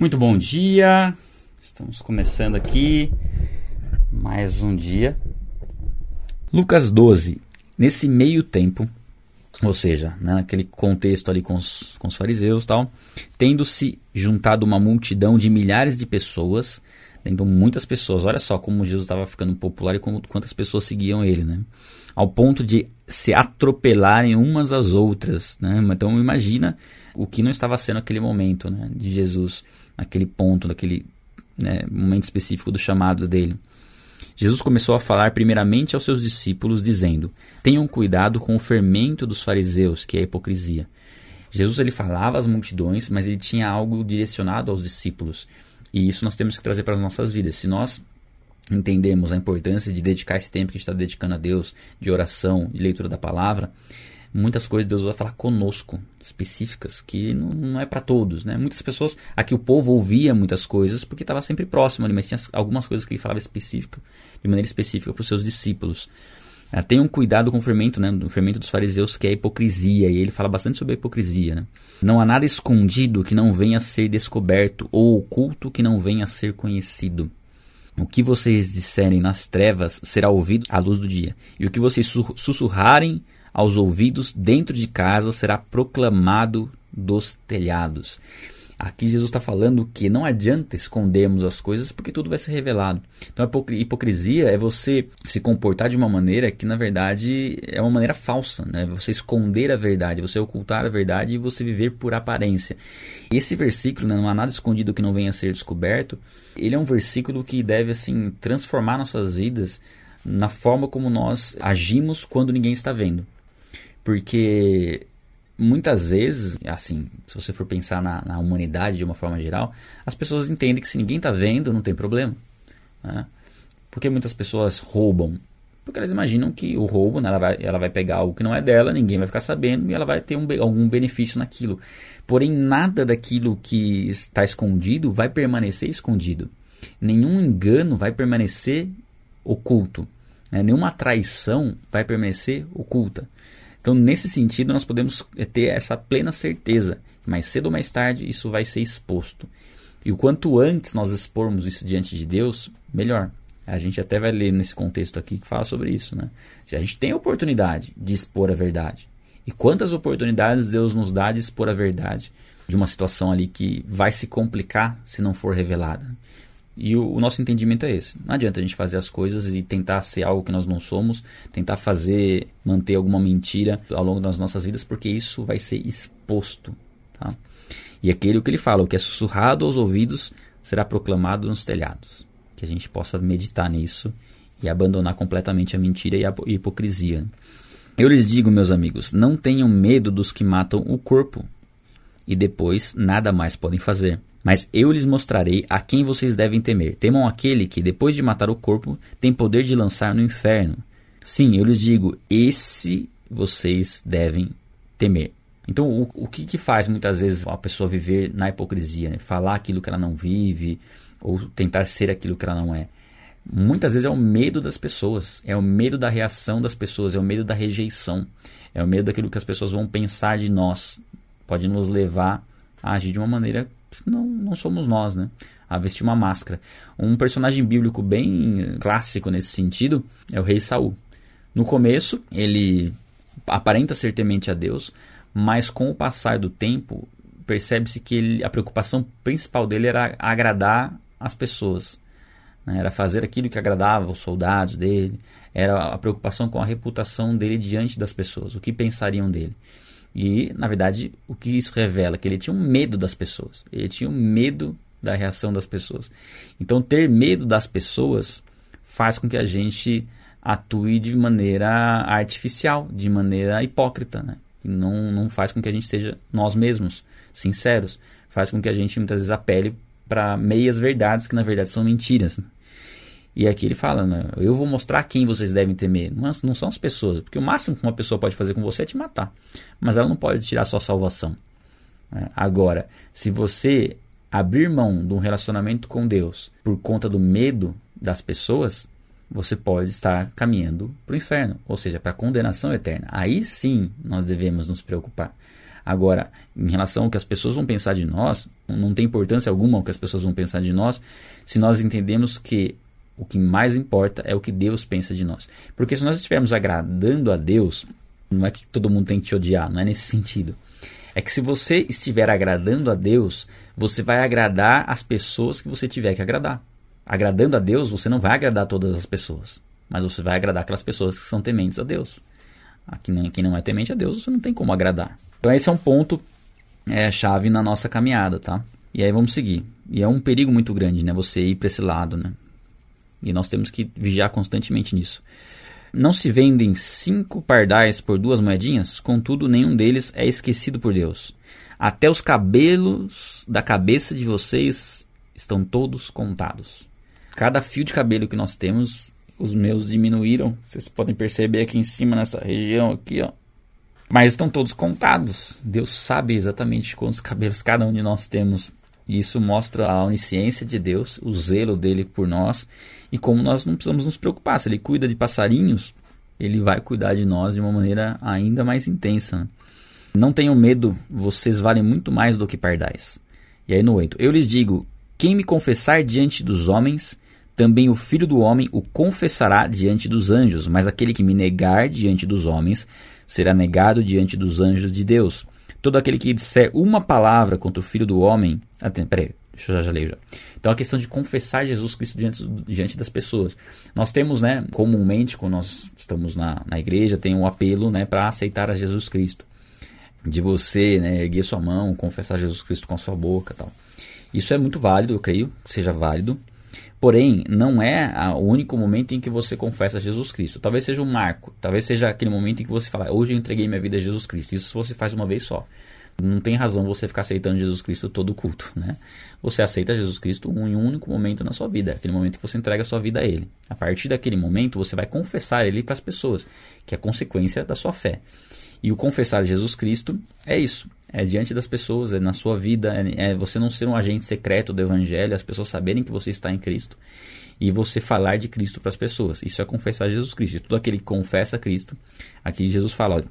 Muito bom dia, estamos começando aqui mais um dia. Lucas 12, nesse meio tempo, ou seja, naquele contexto ali com os, com os fariseus tal, tendo-se juntado uma multidão de milhares de pessoas, então muitas pessoas, olha só como Jesus estava ficando popular e como, quantas pessoas seguiam ele, né? Ao ponto de se atropelarem umas às outras, né? Então imagina o que não estava sendo aquele momento, né? De Jesus, naquele ponto, naquele né, momento específico do chamado dele. Jesus começou a falar primeiramente aos seus discípulos, dizendo: Tenham cuidado com o fermento dos fariseus, que é a hipocrisia. Jesus ele falava às multidões, mas ele tinha algo direcionado aos discípulos. E isso nós temos que trazer para as nossas vidas. Se nós entendemos a importância de dedicar esse tempo que a gente está dedicando a Deus, de oração, de leitura da palavra, muitas coisas Deus vai falar conosco, específicas, que não, não é para todos, né? Muitas pessoas, aqui o povo ouvia muitas coisas porque estava sempre próximo ali, mas tinha algumas coisas que ele falava específica, de maneira específica para os seus discípulos. Ah, tenham cuidado com o fermento, né? O fermento dos fariseus, que é a hipocrisia, e ele fala bastante sobre a hipocrisia, né? Não há nada escondido que não venha a ser descoberto, ou oculto que não venha a ser conhecido. O que vocês disserem nas trevas será ouvido à luz do dia, e o que vocês sussurrarem aos ouvidos dentro de casa será proclamado dos telhados. Aqui Jesus está falando que não adianta escondermos as coisas porque tudo vai ser revelado. Então a hipocrisia é você se comportar de uma maneira que na verdade é uma maneira falsa, né? Você esconder a verdade, você ocultar a verdade e você viver por aparência. Esse versículo, né, não há nada escondido que não venha a ser descoberto, ele é um versículo que deve assim transformar nossas vidas na forma como nós agimos quando ninguém está vendo. Porque muitas vezes, assim, se você for pensar na, na, humanidade de uma forma geral, as pessoas entendem que se ninguém está vendo, não tem problema. Né? Por que muitas pessoas roubam? Porque elas imaginam que o roubo, né, ela, vai, ela vai pegar algo que não é dela, ninguém vai ficar sabendo e ela vai ter um, algum benefício naquilo. Porém, nada daquilo que está escondido vai permanecer escondido. Nenhum engano vai permanecer oculto. Né? Nenhuma traição vai permanecer oculta. Então, nesse sentido, nós podemos eh, ter essa plena certeza. Mais cedo ou mais tarde, isso vai ser exposto. E o quanto antes nós expormos isso diante de Deus, melhor. A gente até vai ler nesse contexto aqui que fala sobre isso. Né? A gente tem a oportunidade de expor a verdade. E quantas oportunidades Deus nos dá de expor a verdade de uma situação ali que vai se complicar se não for revelada. E o, o, nosso entendimento é esse. Não adianta a gente fazer as coisas e tentar ser algo que nós não somos, tentar fazer, manter alguma mentira ao longo das nossas vidas, porque isso vai ser exposto. Tá? E aquele que ele fala, o que é sussurrado aos ouvidos será proclamado nos telhados. Que a gente possa meditar nisso e abandonar completamente a mentira e a hipocrisia. Eu lhes digo, meus amigos, não tenham medo dos que matam o corpo e depois nada mais podem fazer. Mas eu lhes mostrarei a quem vocês devem temer. Temam aquele que, depois de matar o corpo, tem poder de lançar no inferno. Sim, eu lhes digo, esse vocês devem temer. Então, o, o que, que faz muitas vezes a pessoa viver na hipocrisia? Né? Falar aquilo que ela não vive, ou tentar ser aquilo que ela não é. Muitas vezes é o medo das pessoas, é o medo da reação das pessoas, é o medo da rejeição, é o medo daquilo que as pessoas vão pensar de nós. Pode nos levar a agir de uma maneira não, não somos nós, né? A vestir uma máscara. Um personagem bíblico bem clássico nesse sentido é o rei Saul. No começo, ele aparenta ser temente a Deus, mas com o passar do tempo, percebe-se que ele, a preocupação principal dele era agradar as pessoas. Né? Era fazer aquilo que agradava os soldados dele, era a preocupação com a reputação dele diante das pessoas, o que pensariam dele. E, na verdade, o que isso revela? Que ele tinha um medo das pessoas. Ele tinha um medo da reação das pessoas. Então, ter medo das pessoas faz com que a gente atue de maneira artificial, de maneira hipócrita. Né? Não, não faz com que a gente seja nós mesmos, sinceros. Faz com que a gente muitas vezes apele para meias verdades que na verdade são mentiras. Né? E aqui ele fala, né, eu vou mostrar quem vocês devem temer. Não, não são as pessoas, porque o máximo que uma pessoa pode fazer com você é te matar. Mas ela não pode tirar sua salvação. É, agora, se você abrir mão de um relacionamento com Deus por conta do medo das pessoas, você pode estar caminhando para o inferno, ou seja, para a condenação eterna. Aí sim nós devemos nos preocupar. Agora, em relação ao que as pessoas vão pensar de nós, não tem importância alguma o que as pessoas vão pensar de nós, se nós entendemos que o que mais importa é o que Deus pensa de nós. Porque se nós estivermos agradando a Deus, não é que todo mundo tem que te odiar, não é nesse sentido. É que se você estiver agradando a Deus, você vai agradar as pessoas que você tiver que agradar. Agradando a Deus, você não vai agradar todas as pessoas, mas você vai agradar aquelas pessoas que são tementes a Deus. Quem não é temente a Deus, você não tem como agradar. Então esse é um ponto é, chave na nossa caminhada, tá? E aí vamos seguir. E é um perigo muito grande, né? Você ir para esse lado, né? E nós temos que vigiar constantemente nisso. Não se vendem cinco pardais por duas moedinhas, contudo, nenhum deles é esquecido por Deus. Até os cabelos da cabeça de vocês estão todos contados. Cada fio de cabelo que nós temos, os meus diminuíram. Vocês podem perceber aqui em cima, nessa região aqui, ó. Mas estão todos contados. Deus sabe exatamente quantos cabelos cada um de nós temos. E isso mostra a onisciência de Deus, o zelo dele por nós e como nós não precisamos nos preocupar. Se ele cuida de passarinhos, ele vai cuidar de nós de uma maneira ainda mais intensa. Né? Não tenham medo, vocês valem muito mais do que pardais. E aí no 8: Eu lhes digo: quem me confessar diante dos homens, também o filho do homem o confessará diante dos anjos. Mas aquele que me negar diante dos homens será negado diante dos anjos de Deus. Todo aquele que disser uma palavra contra o filho do homem. Ah, peraí, deixa eu já, já ler já. Então a questão de confessar Jesus Cristo diante, diante das pessoas. Nós temos, né, comumente, quando nós estamos na, na igreja, tem um apelo né, para aceitar a Jesus Cristo. De você né, erguer sua mão, confessar Jesus Cristo com a sua boca tal. Isso é muito válido, eu creio, que seja válido. Porém, não é o único momento em que você confessa Jesus Cristo. Talvez seja um marco, talvez seja aquele momento em que você fala, hoje eu entreguei minha vida a Jesus Cristo. Isso você faz uma vez só. Não tem razão você ficar aceitando Jesus Cristo todo culto, né? Você aceita Jesus Cristo em um único momento na sua vida, aquele momento que você entrega a sua vida a Ele. A partir daquele momento, você vai confessar Ele para as pessoas, que é consequência da sua fé. E o confessar Jesus Cristo é isso. É diante das pessoas, é na sua vida, é, é você não ser um agente secreto do Evangelho, as pessoas saberem que você está em Cristo e você falar de Cristo para as pessoas. Isso é confessar Jesus Cristo. E todo aquele que confessa Cristo, aqui Jesus fala,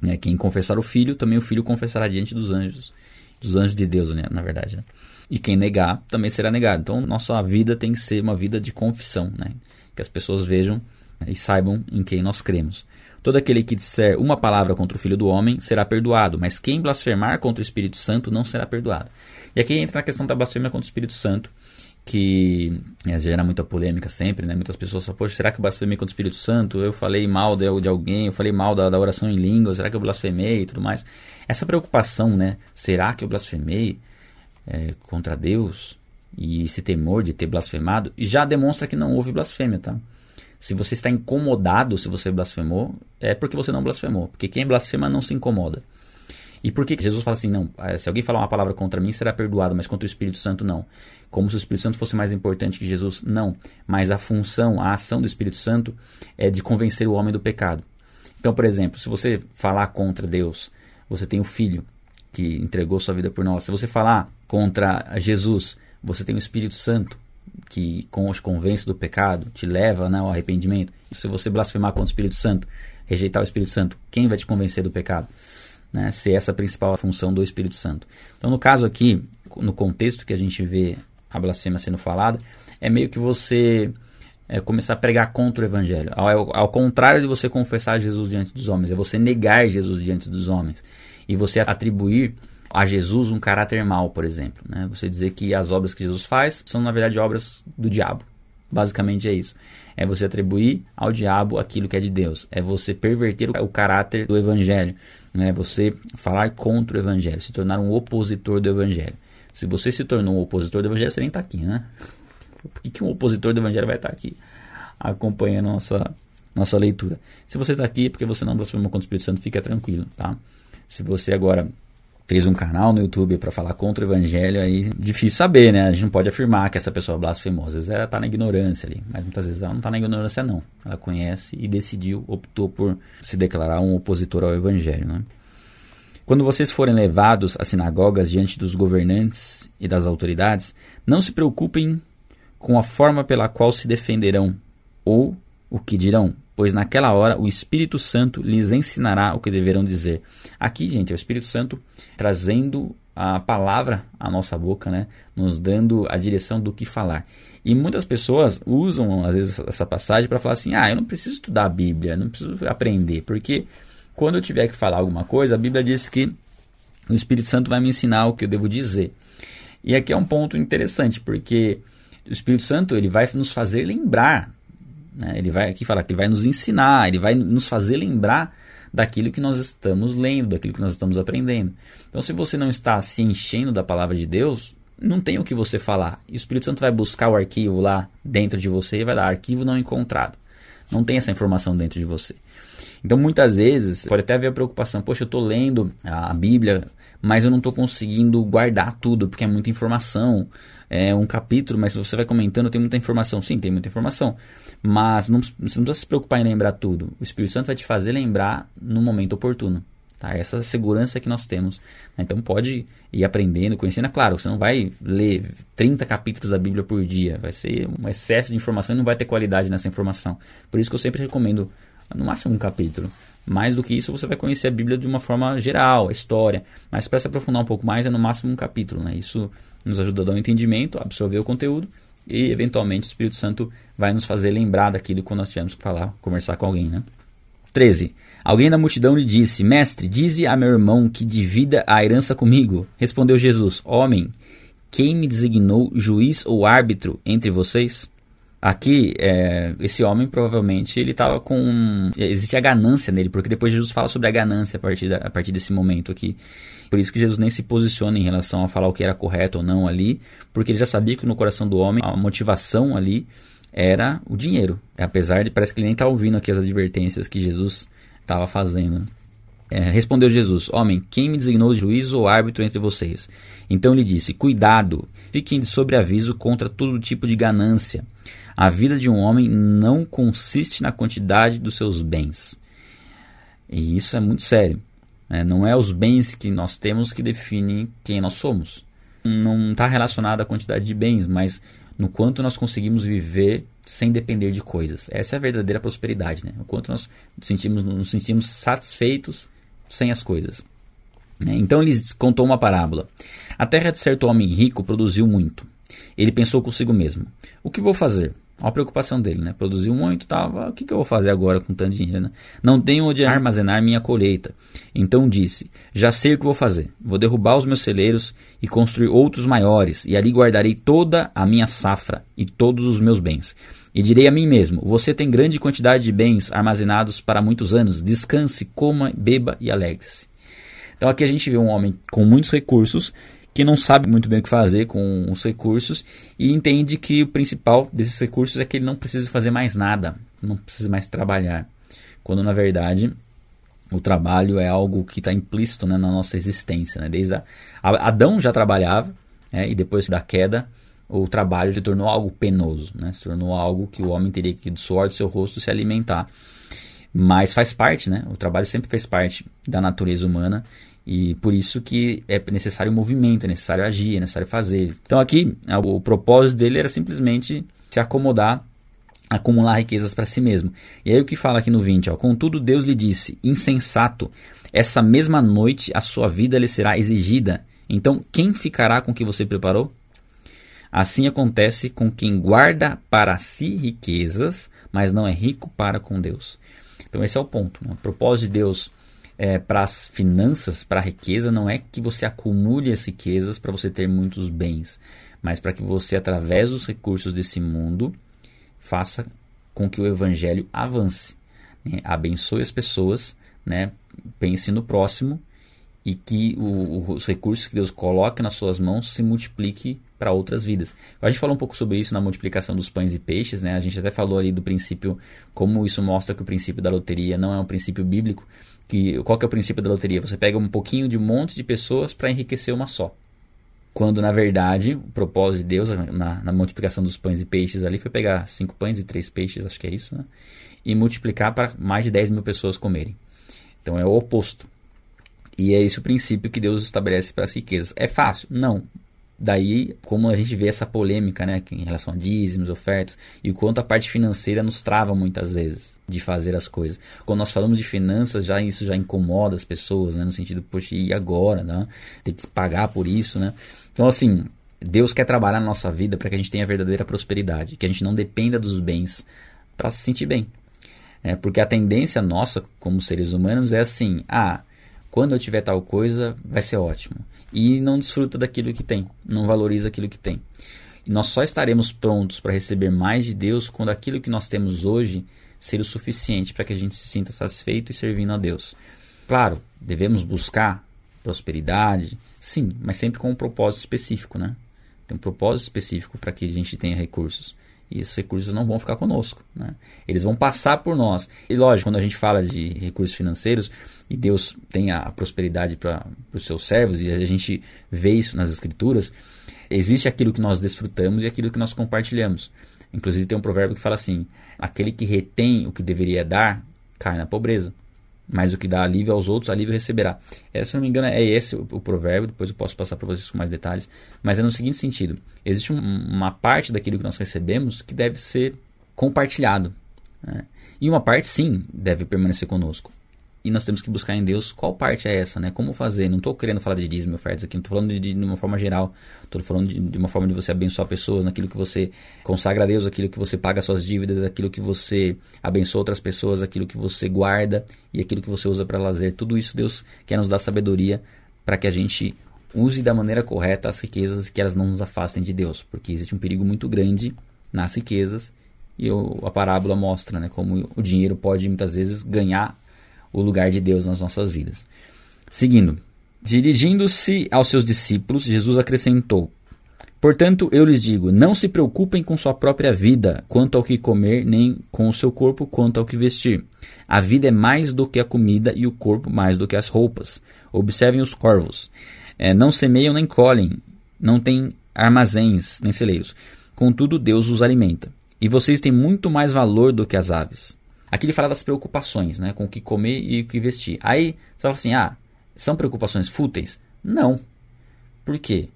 né, quem confessar o Filho, também o Filho confessará diante dos anjos, dos anjos de Deus, né, na verdade. Né? E quem negar, também será negado. Então, nossa vida tem que ser uma vida de confissão, né, que as pessoas vejam e saibam em quem nós cremos. Todo aquele que disser uma palavra contra o Filho do Homem será perdoado, mas quem blasfemar contra o Espírito Santo não será perdoado. E aqui entra na questão da blasfêmia contra o Espírito Santo, que é, gera muita polêmica sempre, né? Muitas pessoas falam, poxa, será que eu blasfemei contra o Espírito Santo? Eu falei mal de, de alguém, eu falei mal da, da, oração em língua, será que eu blasfemei e tudo mais? Essa preocupação, né? Será que eu blasfemei é, contra Deus? E esse temor de ter blasfemado, já demonstra que não houve blasfêmia, tá? Se você está incomodado se você blasfemou, é porque você não blasfemou. Porque quem blasfema não se incomoda. E por que Jesus fala assim, não, eh, se alguém falar uma palavra contra mim, será perdoado, mas contra o Espírito Santo não. Como se o Espírito Santo fosse mais importante que Jesus? Não. Mas a função, a ação do Espírito Santo é de convencer o homem do pecado. Então, por exemplo, se você falar contra Deus, você tem o Filho que entregou sua vida por nós. Se você falar contra Jesus, você tem o Espírito Santo que te convence do pecado, te leva né, ao arrependimento. Se você blasfemar contra o Espírito Santo, rejeitar o Espírito Santo, quem vai te convencer do pecado? Né, se essa é a principal função do Espírito Santo. Então, no caso aqui, no contexto que a gente vê a blasfêmia sendo falada, é meio que você é, começar a pregar contra o Evangelho. Ao, ao contrário de você confessar Jesus diante dos homens, é você negar Jesus diante dos homens. E você atribuir a Jesus um caráter mau, por exemplo. Né? Você dizer que as obras que Jesus faz são, na verdade, obras do diabo. Basicamente é isso. É você atribuir ao diabo aquilo que é de Deus. É você perverter o caráter do evangelho. É você falar contra o evangelho, se tornar um opositor do evangelho. Se você se tornou um opositor do evangelho, você nem está aqui, né? Por que, que um opositor do evangelho vai estar tá aqui acompanhando a nossa, nossa leitura? Se você está aqui é porque você não blasfemou contra o Espírito Santo, fica tranquilo, tá? Se você agora fez um canal no YouTube para falar contra o evangelho, aí difícil saber, né? A gente não pode afirmar que essa pessoa blasfemou. Às vezes ela está na ignorância ali, mas muitas vezes ela não está na ignorância, não. Ela conhece e decidiu, optou por se declarar um opositor ao evangelho, né? Quando vocês forem levados às sinagogas diante dos governantes e das autoridades, não se preocupem com a forma pela qual se defenderão ou o que dirão, pois naquela hora o Espírito Santo lhes ensinará o que deverão dizer. Aqui, gente, é o Espírito Santo trazendo a palavra à nossa boca, né? Nos dando a direção do que falar. E muitas pessoas usam, às vezes, essa passagem para falar assim: ah, eu não preciso estudar a Bíblia, não preciso aprender, porque quando eu tiver que falar alguma coisa, a Bíblia diz que o Espírito Santo vai me ensinar o que eu devo dizer. E aqui é um ponto interessante, porque o Espírito Santo ele vai nos fazer lembrar. Né? Ele vai aqui falar que ele vai nos ensinar, ele vai nos fazer lembrar daquilo que nós estamos lendo, daquilo que nós estamos aprendendo. Então, se você não está se enchendo da palavra de Deus, não tem o que você falar. E o Espírito Santo vai buscar o arquivo lá dentro de você e vai dar arquivo não encontrado. Não tem essa informação dentro de você. Então, muitas vezes, pode até haver a preocupação: poxa, eu estou lendo a Bíblia, mas eu não estou conseguindo guardar tudo, porque é muita informação. É um capítulo, mas você vai comentando, tem muita informação. Sim, tem muita informação. Mas não, você não precisa se preocupar em lembrar tudo. O Espírito Santo vai te fazer lembrar no momento oportuno. Tá? Essa segurança que nós temos. Então pode ir aprendendo, conhecendo. É claro, você não vai ler 30 capítulos da Bíblia por dia. Vai ser um excesso de informação e não vai ter qualidade nessa informação. Por isso que eu sempre recomendo, no máximo, um capítulo. Mais do que isso, você vai conhecer a Bíblia de uma forma geral, a história. Mas para se aprofundar um pouco mais, é no máximo um capítulo. Né? Isso nos ajuda a dar um entendimento, absorver o conteúdo e, eventualmente, o Espírito Santo vai nos fazer lembrar daquilo quando nós tivermos que falar, conversar com alguém. Né? 13. Alguém da multidão lhe disse: Mestre, dize a meu irmão que divida a herança comigo. Respondeu Jesus: Homem, quem me designou juiz ou árbitro entre vocês? Aqui, é, esse homem provavelmente ele estava com. Existe a ganância nele, porque depois Jesus fala sobre a ganância a partir, da, a partir desse momento aqui. Por isso que Jesus nem se posiciona em relação a falar o que era correto ou não ali, porque ele já sabia que no coração do homem a motivação ali era o dinheiro. Apesar de parece que ele nem está ouvindo aqui as advertências que Jesus estava fazendo. É, respondeu Jesus: Homem, quem me designou juiz ou árbitro entre vocês? Então lhe disse: Cuidado, fiquem de sobreaviso contra todo tipo de ganância a vida de um homem não consiste na quantidade dos seus bens. E isso é muito sério. Né? Não é os bens que nós temos que definem quem nós somos. Não está relacionado à quantidade de bens, mas no quanto nós conseguimos viver sem depender de coisas. Essa é a verdadeira prosperidade. Né? O quanto nós sentimos, nos sentimos satisfeitos sem as coisas. Né? Então ele contou uma parábola. A terra de certo homem rico produziu muito. Ele pensou consigo mesmo: O que vou fazer? Olha a preocupação dele, né? Produziu muito, tava, o que, que eu vou fazer agora com tanto dinheiro, né? Não tenho onde armazenar minha colheita. Então disse: Já sei o que vou fazer. Vou derrubar os meus celeiros e construir outros maiores, e ali guardarei toda a minha safra e todos os meus bens. E direi a mim mesmo: Você tem grande quantidade de bens armazenados para muitos anos. Descanse, coma, beba e alegre-se. Então aqui a gente vê um homem com muitos recursos que não sabe muito bem o que fazer com os recursos e entende que o principal desses recursos é que ele não precisa fazer mais nada, não precisa mais trabalhar. Quando na verdade o trabalho é algo que está implícito né, na nossa existência. Né? Desde a, Adão já trabalhava né, e depois da queda o trabalho se tornou algo penoso, né? se tornou algo que o homem teria que do suor do seu rosto se alimentar. Mas faz parte, né? O trabalho sempre fez parte da natureza humana e por isso que é necessário movimento, é necessário agir, é necessário fazer. Então aqui o propósito dele era simplesmente se acomodar, acumular riquezas para si mesmo. E aí o que fala aqui no 20, ó, contudo Deus lhe disse, insensato, essa mesma noite a sua vida lhe será exigida. Então quem ficará com o que você preparou? Assim acontece com quem guarda para si riquezas, mas não é rico para com Deus. Então esse é o ponto. Né? O propósito de Deus é, para as finanças, para a riqueza, não é que você acumule as riquezas para você ter muitos bens, mas para que você, através dos recursos desse mundo, faça com que o evangelho avance, né? abençoe as pessoas, né? pense no próximo e que o, os recursos que Deus coloque nas suas mãos se multiplique para outras vidas. A gente falou um pouco sobre isso na multiplicação dos pães e peixes, né? A gente até falou ali do princípio, como isso mostra que o princípio da loteria não é um princípio bíblico, que qual que é o princípio da loteria? Você pega um pouquinho de um monte de pessoas para enriquecer uma só. Quando na verdade o propósito de Deus na, na, multiplicação dos pães e peixes ali foi pegar cinco pães e três peixes, acho que é isso, né? E multiplicar para mais de 10 mil pessoas comerem. Então é o oposto. E é esse o princípio que Deus estabelece para as riquezas. É fácil? Não. Daí como a gente vê essa polêmica, né, em relação a dízimos, ofertas e o quanto a parte financeira nos trava muitas vezes de fazer as coisas. Quando nós falamos de finanças, já isso já incomoda as pessoas, né, no sentido, poxa, e agora, né? Tem que pagar por isso, né? Então assim, Deus quer trabalhar na nossa vida para que a gente tenha verdadeira prosperidade, que a gente não dependa dos bens para se sentir bem. É, porque a tendência nossa como seres humanos é assim: ah, quando eu tiver tal coisa, vai ser ótimo. E não desfruta daquilo que tem, não valoriza aquilo que tem. E nós só estaremos prontos para receber mais de Deus quando aquilo que nós temos hoje ser o suficiente para que a gente se sinta satisfeito e servindo a Deus. Claro, devemos buscar prosperidade, sim, mas sempre com um propósito específico, né? Tem um propósito específico para que a gente tenha recursos. E esses recursos não vão ficar conosco. Né? Eles vão passar por nós. E lógico, quando a gente fala de recursos financeiros, e Deus tem a prosperidade para os seus servos, e a gente vê isso nas Escrituras, existe aquilo que nós desfrutamos e aquilo que nós compartilhamos. Inclusive tem um provérbio que fala assim: aquele que retém o que deveria dar, cai na pobreza mas o que dá alívio aos outros, alívio receberá. É, se não me engano, é esse o, o provérbio, depois eu posso passar para vocês com mais detalhes, mas é no seguinte sentido: existe um, uma parte daquilo que nós recebemos que deve ser compartilhado. Né? E uma parte, sim, deve permanecer conosco e nós temos que buscar em Deus qual parte é essa, né? Como fazer? Não estou querendo falar de dízimo e ofertas aqui, não estou falando de, de, uma forma geral. Estou falando de, de, uma forma de você abençoar pessoas, naquilo que você consagra a Deus, aquilo que você paga suas dívidas, aquilo que você abençoa outras pessoas, aquilo que você guarda e aquilo que você usa para lazer. Tudo isso Deus quer nos dar sabedoria para que a gente use da maneira correta as riquezas que elas não nos afastem de Deus, porque existe um perigo muito grande nas riquezas e a parábola mostra né, como o dinheiro pode muitas vezes ganhar o lugar de Deus nas nossas vidas. Seguindo, dirigindo-se aos seus discípulos, Jesus acrescentou: Portanto, eu lhes digo: não se preocupem com sua própria vida, quanto ao que comer, nem com o seu corpo, quanto ao que vestir. A vida é mais do que a comida e o corpo mais do que as roupas. Observem os corvos. É, não semeiam nem colhem, não têm armazéns nem celeiros. Contudo, Deus os alimenta. E vocês têm muito mais valor do que as aves. Aqui ele fala das preocupações, né? Com o que comer e o que vestir. Aí você fala assim: ah, são preocupações fúteis? Não. Por quê?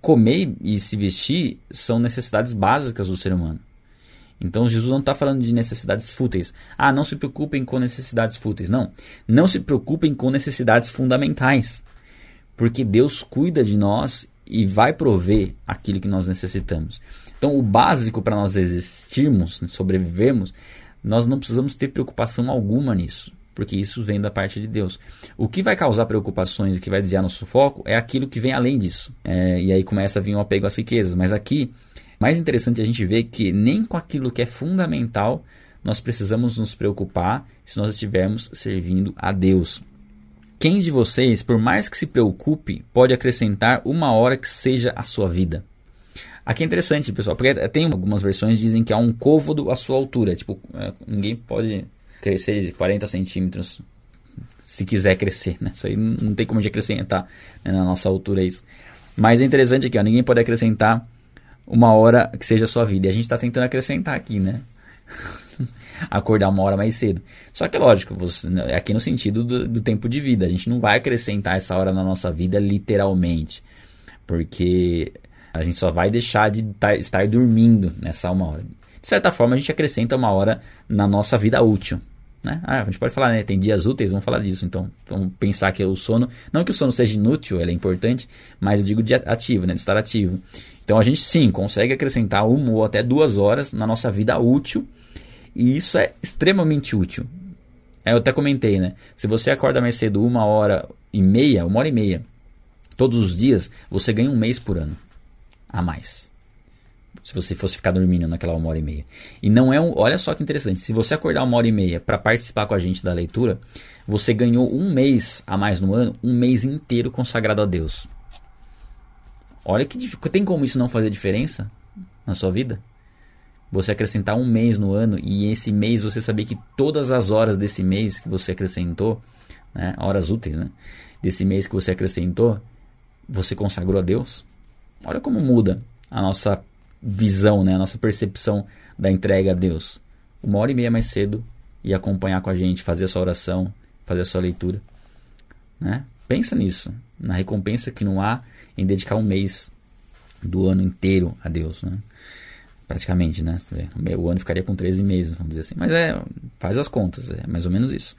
Comer e se vestir são necessidades básicas do ser humano. Então Jesus não está falando de necessidades fúteis. Ah, não se preocupem com necessidades fúteis. Não. Não se preocupem com necessidades fundamentais. Porque Deus cuida de nós e vai prover aquilo que nós necessitamos. Então, o básico para nós existirmos, sobrevivermos, nós não precisamos ter preocupação alguma nisso, porque isso vem da parte de Deus. O que vai causar preocupações e que vai desviar nosso foco é aquilo que vem além disso. É, e aí começa a vir um apego às riquezas. Mas aqui, mais interessante a gente ver que nem com aquilo que é fundamental nós precisamos nos preocupar se nós estivermos servindo a Deus. Quem de vocês, por mais que se preocupe, pode acrescentar uma hora que seja a sua vida? Aqui é interessante, pessoal, porque tem algumas versões que dizem que há um côvado à sua altura. Tipo, é, ninguém pode crescer de 40 centímetros se quiser crescer, né? Isso aí não tem como de acrescentar né, na nossa altura isso. Mas é interessante aqui, ó, ninguém pode acrescentar uma hora que seja a sua vida. E a gente está tentando acrescentar aqui, né? Acordar uma hora mais cedo. Só que lógico, você, né, aqui no sentido do, do tempo de vida. A gente não vai acrescentar essa hora na nossa vida literalmente. Porque a gente só vai deixar de estar dormindo nessa uma hora. De certa forma, a gente acrescenta uma hora na nossa vida útil. Né? Ah, a gente pode falar, né? Tem dias úteis, vamos falar disso. Então, vamos pensar que o sono, não que o sono seja inútil, ele é importante, mas eu digo de ativo, né? De estar ativo. Então, a gente sim consegue acrescentar uma ou até duas horas na nossa vida útil, e isso é extremamente útil. É, eu até comentei, né? Se você acorda mais cedo uma hora e meia, uma hora e meia, todos os dias, você ganha um mês por ano a mais. Se você fosse ficar dormindo naquela uma hora e meia. E não é um. Olha só que interessante. Se você acordar uma hora e meia para participar com a gente da leitura, você ganhou um mês a mais no ano, um mês inteiro consagrado a Deus. Olha que tem como isso não fazer diferença na sua vida? Você acrescentar um mês no ano e esse mês você saber que todas as horas desse mês que você acrescentou, né, horas úteis, né, desse mês que você acrescentou, você consagrou a Deus. Olha como muda a nossa visão, né? a nossa percepção da entrega a Deus. Uma hora e meia mais cedo e acompanhar com a gente, fazer a sua oração, fazer a sua leitura. Né? Pensa nisso, na recompensa que não há em dedicar um mês do ano inteiro a Deus, né? Praticamente, né? O ano ficaria com 13 meses, vamos dizer assim. Mas é, faz as contas, é mais ou menos isso.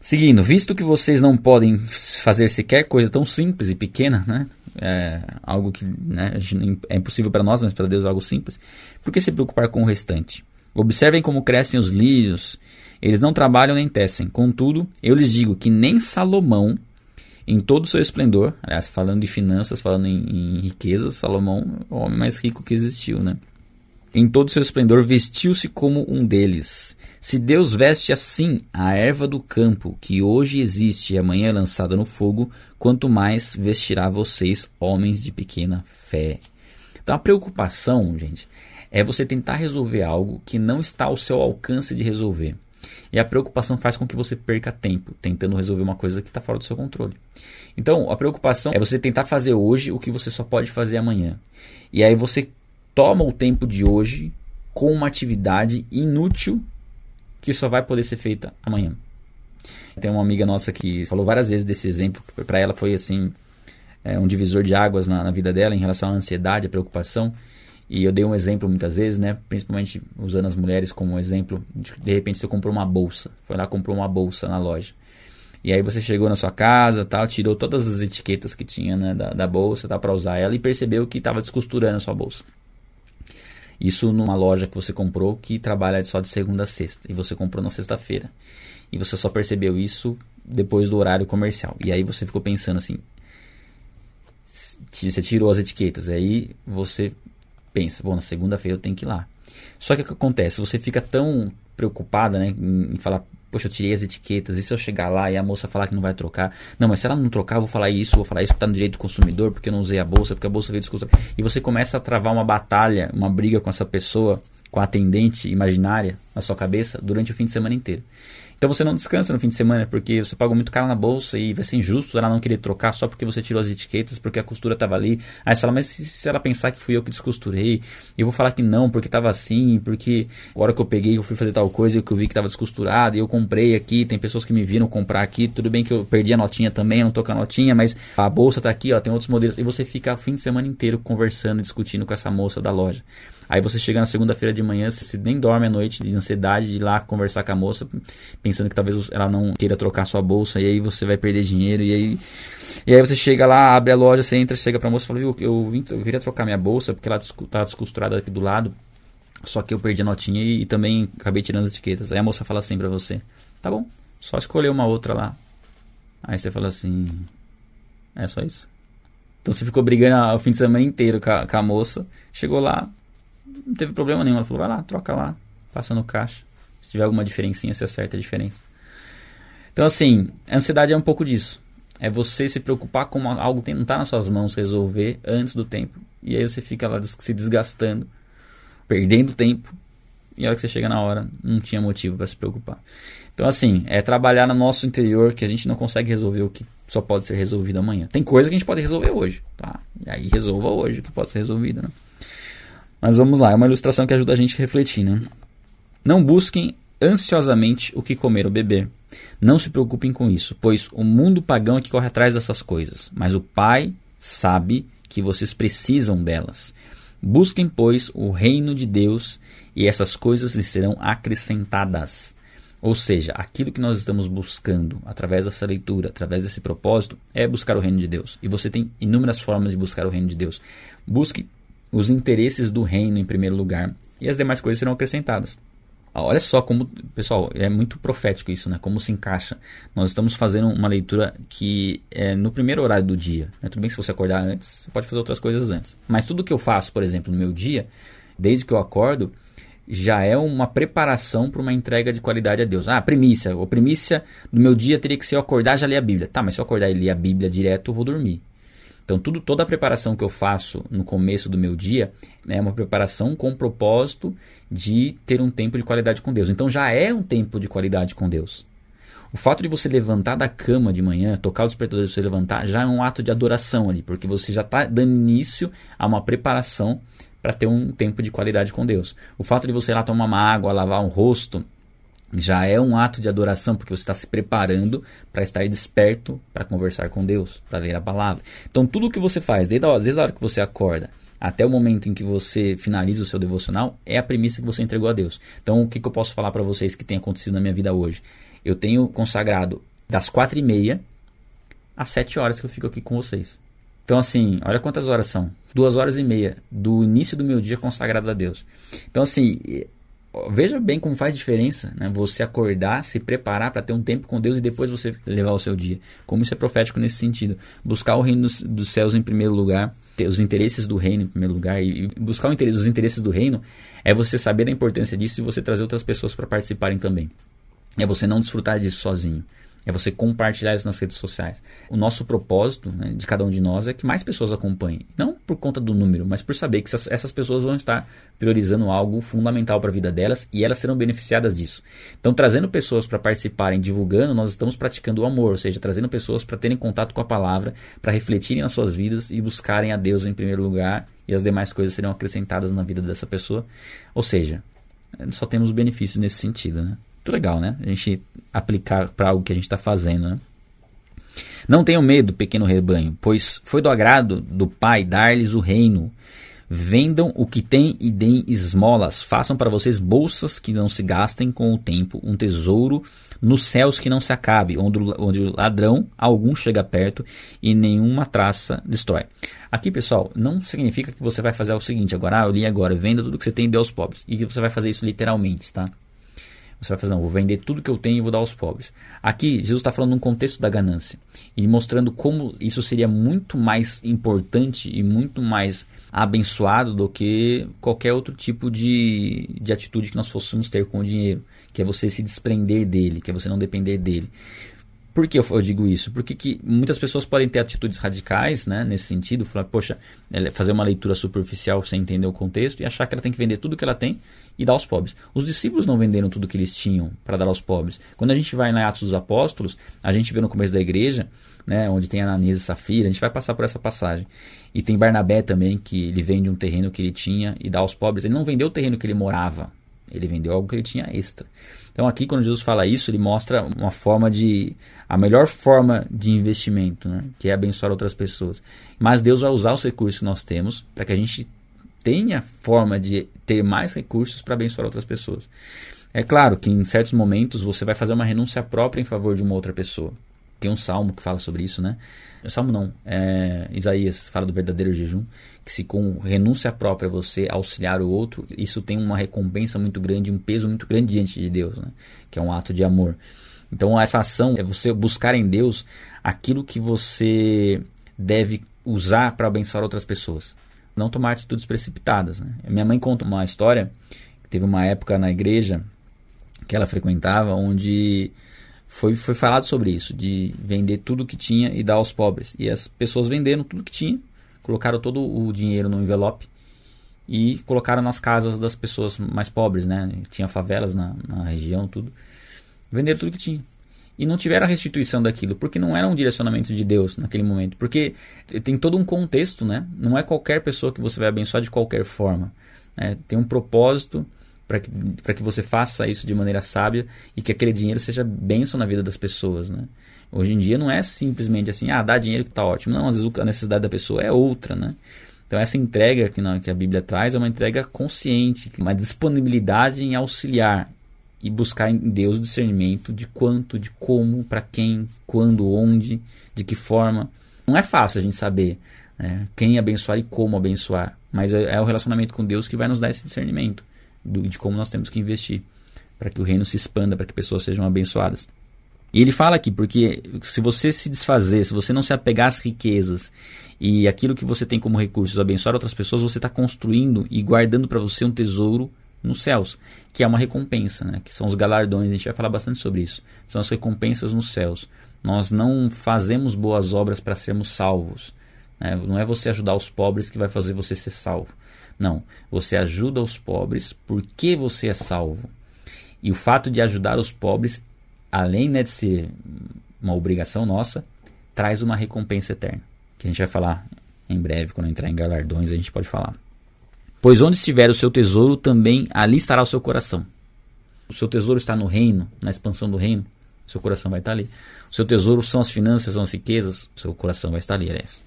Seguindo, visto que vocês não podem fazer sequer coisa tão simples e pequena, né? É algo que né, é impossível para nós, mas para Deus é algo simples. Por que se preocupar com o restante? Observem como crescem os lírios. Eles não trabalham nem tecem. Contudo, eu lhes digo que nem Salomão, em todo o seu esplendor, aliás, falando de finanças, falando em, em riquezas, Salomão, o homem mais rico que existiu, né? Em todo o seu esplendor, vestiu-se como um deles. Se Deus veste assim a erva do campo, que hoje existe e amanhã é lançada no fogo, quanto mais vestirá vocês, homens de pequena fé. Então a preocupação, gente, é você tentar resolver algo que não está ao seu alcance de resolver. E a preocupação faz com que você perca tempo tentando resolver uma coisa que está fora do seu controle. Então, a preocupação é você tentar fazer hoje o que você só pode fazer amanhã. E aí você toma o tempo de hoje com uma atividade inútil que só vai poder ser feita amanhã. Tem uma amiga nossa que falou várias vezes desse exemplo, para ela foi assim é, um divisor de águas na, na, vida dela em relação à ansiedade, à preocupação. E eu dei um exemplo muitas vezes, né? Principalmente usando as mulheres como exemplo. De, de repente você comprou uma bolsa, foi lá comprou uma bolsa na loja. E aí você chegou na sua casa, tal, tirou todas as etiquetas que tinha né, da, da bolsa, tá, para usar ela e percebeu que estava descosturando a sua bolsa. Isso numa loja que você comprou que trabalha só de segunda a sexta e você comprou na sexta-feira. E você só percebeu isso depois do horário comercial. E aí você ficou pensando assim, você tirou as etiquetas, aí você pensa, bom, na segunda-feira eu tenho que ir lá. Só que o que acontece? Você fica tão preocupada né, em, falar, poxa, eu tirei as etiquetas, e se eu chegar lá e a moça falar que não vai trocar? Não, mas se ela não trocar, eu vou falar isso, vou falar isso que tá no direito do consumidor, porque eu não usei a bolsa, porque a bolsa veio discussão. E você começa a travar uma batalha, uma briga com essa pessoa, com a atendente imaginária na sua cabeça durante o fim de semana inteiro. Então você não descansa no fim de semana porque você pagou muito caro na bolsa e vai ser injusto ela não querer trocar só porque você tirou as etiquetas, porque a costura estava ali. Aí você fala, mas se, ela pensar que fui eu que descosturei, eu vou falar que não, porque estava assim, porque a hora que eu peguei eu fui fazer tal coisa e eu vi que estava descosturado e eu comprei aqui, tem pessoas que me viram comprar aqui, tudo bem que eu perdi a notinha também, não tô com a notinha, mas a bolsa está aqui, ó, tem outros modelos. E você fica o fim de semana inteiro conversando, discutindo com essa moça da loja. Aí você chega na segunda-feira de manhã, você nem dorme à noite de ansiedade de ir lá conversar com a moça, pensando que talvez ela não queira trocar sua bolsa, e aí você vai perder dinheiro, e aí, e aí você chega lá, abre a loja, você entra, chega pra moça e fala, viu, eu, eu queria trocar minha bolsa, porque ela tá descosturada aqui do lado, só que eu perdi a notinha e, e também acabei tirando as etiquetas. Aí a moça fala assim pra você, tá bom, só escolher uma outra lá. Aí você fala assim, é só isso? Então você ficou brigando o fim de semana inteiro com a, com a moça, chegou lá, não teve problema nenhum. Ela falou, vai lá, troca lá, passa no caixa. Se tiver alguma diferencinha, você acerta a diferença. Então, assim, a ansiedade é um pouco disso. É você se preocupar com algo que não está nas suas mãos resolver antes do tempo. E aí você fica lá se desgastando, perdendo tempo. E a hora que você chega na hora, não tinha motivo para se preocupar. Então, assim, é trabalhar no nosso interior que a gente não consegue resolver o que só pode ser resolvido amanhã. Tem coisa que a gente pode resolver hoje, tá? E aí resolva hoje o que pode ser resolvido, né? Mas vamos lá, é uma ilustração que ajuda a gente a refletir, né? Não busquem ansiosamente o que comer ou beber. Não se preocupem com isso, pois o mundo pagão é que corre atrás dessas coisas, mas o Pai sabe que vocês precisam delas. Busquem, pois, o reino de Deus e essas coisas lhes serão acrescentadas. Ou seja, aquilo que nós estamos buscando através dessa leitura, através desse propósito, é buscar o reino de Deus. E você tem inúmeras formas de buscar o reino de Deus. Busque os interesses do reino em primeiro lugar, e as demais coisas serão acrescentadas. Ah, olha só como, pessoal, é muito profético isso, né? Como se encaixa. Nós estamos fazendo uma leitura que é no primeiro horário do dia. Né? Tudo bem se você acordar antes, você pode fazer outras coisas antes. Mas tudo que eu faço, por exemplo, no meu dia, desde que eu acordo, já é uma preparação para uma entrega de qualidade a Deus. Ah, primícia. A primícia do meu dia teria que ser eu acordar e já ler a Bíblia. Tá, mas se eu acordar e ler a Bíblia direto, eu vou dormir. Então, tudo, toda a preparação que eu faço no começo do meu dia né, é uma preparação com o propósito de ter um tempo de qualidade com Deus. Então, já é um tempo de qualidade com Deus. O fato de você levantar da cama de manhã, tocar o despertador e você levantar, já é um ato de adoração ali, porque você já está dando início a uma preparação para ter um tempo de qualidade com Deus. O fato de você ir lá tomar uma água, lavar um rosto, já é um ato de adoração, porque você está se preparando para estar desperto para conversar com Deus, para ler a palavra. Então, tudo o que você faz, desde a, desde a hora que você acorda até o momento em que você finaliza o seu devocional, é a premissa que você entregou a Deus. Então, o que, que eu posso falar para vocês que tem acontecido na minha vida hoje? Eu tenho consagrado das quatro e meia às sete horas que eu fico aqui com vocês. Então, assim, olha quantas horas são. Duas horas e meia do início do meu dia consagrado a Deus. Então, assim, veja bem como faz diferença né? você acordar, se preparar para ter um tempo com Deus e depois você levar o seu dia. Como isso é profético nesse sentido. Buscar o reino dos, dos céus em primeiro lugar, ter os interesses do reino em primeiro lugar. E, e buscar interesse, os interesses do reino é você saber da importância disso e você trazer outras pessoas para participarem também. É você não desfrutar disso sozinho. É você compartilhar isso nas redes sociais. O nosso propósito né, de cada um de nós é que mais pessoas acompanhem. Não por conta do número, mas por saber que essas, pessoas vão estar priorizando algo fundamental para a vida delas e elas serão beneficiadas disso. Então, trazendo pessoas para participarem, divulgando, nós estamos praticando o amor, ou seja, trazendo pessoas para terem contato com a palavra, para refletirem nas suas vidas e buscarem a Deus em primeiro lugar e as demais coisas serão acrescentadas na vida dessa pessoa. Ou seja, só temos benefícios nesse sentido, né? Muito legal, né? A gente aplicar para algo que a gente está fazendo, né? Não tenham medo, pequeno rebanho, pois foi do agrado do Pai dar-lhes o reino. Vendam o que têm e deem esmolas. Façam para vocês bolsas que não se gastem com o tempo, um tesouro nos céus que não se acabe, onde, onde o ladrão algum chega perto e nenhuma traça destrói. Aqui, pessoal, não significa que você vai fazer o seguinte, agora, ah, eu li agora, venda tudo que você tem e dê aos pobres. E que você vai fazer isso literalmente, tá? Você vai fazer, não, vou vender tudo que eu tenho e vou dar aos pobres. Aqui, Jesus está falando num contexto da ganância e mostrando como isso seria muito mais importante e muito mais abençoado do que qualquer outro tipo de, de atitude que nós fôssemos ter com o dinheiro, que é você se desprender dele, que é você não depender dele. Por que eu, digo isso? Porque que muitas pessoas podem ter atitudes radicais né, nesse sentido, falar, poxa, fazer uma leitura superficial sem entender o contexto e achar que ela tem que vender tudo que ela tem e dar aos pobres. Os discípulos não venderam tudo que eles tinham para dar aos pobres. Quando a gente vai na Atos dos Apóstolos, a gente vê no começo da igreja, né, onde tem Ananias e Safira, a gente vai passar por essa passagem. E tem Barnabé também, que ele vende um terreno que ele tinha e dá aos pobres. Ele não vendeu o terreno que ele morava, ele vendeu algo que ele tinha extra. Então aqui quando Jesus fala isso, ele mostra uma forma de a melhor forma de investimento, né? que é abençoar outras pessoas. Mas Deus vai usar os recursos que nós temos para que a gente tenha forma de ter mais recursos para abençoar outras pessoas. É claro que em certos momentos você vai fazer uma renúncia própria em favor de uma outra pessoa. Tem um salmo que fala sobre isso, né? O salmo não, é Isaías fala do verdadeiro jejum, que se com renúncia própria você auxiliar o outro, isso tem uma recompensa muito grande, um peso muito grande diante de Deus, né? Que é um ato de amor. Então, essa ação é você buscar em Deus aquilo que você deve usar para abençoar outras pessoas. Não tomar atitudes precipitadas. Né? Minha mãe conta uma história que teve uma época na igreja que ela frequentava onde foi, foi falado sobre isso, de vender tudo que tinha e dar aos pobres. E as pessoas venderam tudo que tinha, colocaram todo o dinheiro no envelope e colocaram nas casas das pessoas mais pobres, né? Tinha favelas na, na região, tudo. Venderam tudo que tinha. E não tiveram a restituição daquilo, porque não era um direcionamento de Deus naquele momento. Porque tem todo um contexto, né? Não é qualquer pessoa que você vai abençoar de qualquer forma. Né? Tem um propósito para que, que você faça isso de maneira sábia e que aquele dinheiro seja bênção na vida das pessoas, né? Hoje em dia não é simplesmente assim, ah, dá dinheiro que está ótimo. Não, às vezes a necessidade da pessoa é outra, né? Então essa entrega que, na, que a Bíblia traz é uma entrega consciente, uma disponibilidade em auxiliar, e buscar em Deus o discernimento de quanto, de como, para quem, quando, onde, de que forma. Não é fácil a gente saber né, quem abençoar e como abençoar, mas é, é o relacionamento com Deus que vai nos dar esse discernimento do, de como nós temos que investir para que o reino se expanda, para que pessoas sejam abençoadas. E ele fala aqui, porque se você se desfazer, se você não se apegar às riquezas e aquilo que você tem como recursos abençoar outras pessoas, você está construindo e guardando para você um tesouro nos céus, que é uma recompensa, né? que são os galardões, a gente vai falar bastante sobre isso. São as recompensas nos céus. Nós não fazemos boas obras para sermos salvos. Né? Não é você ajudar os pobres que vai fazer você ser salvo. Não, você ajuda os pobres porque você é salvo. E o fato de ajudar os pobres, além né, de ser uma obrigação nossa, traz uma recompensa eterna. Que a gente vai falar em breve, quando entrar em galardões, a gente pode falar. Pois onde estiver o seu tesouro, também ali estará o seu coração. O seu tesouro está no reino, na expansão do reino, seu coração vai estar ali. O seu tesouro são as finanças, são as riquezas, seu coração vai estar ali, aliás.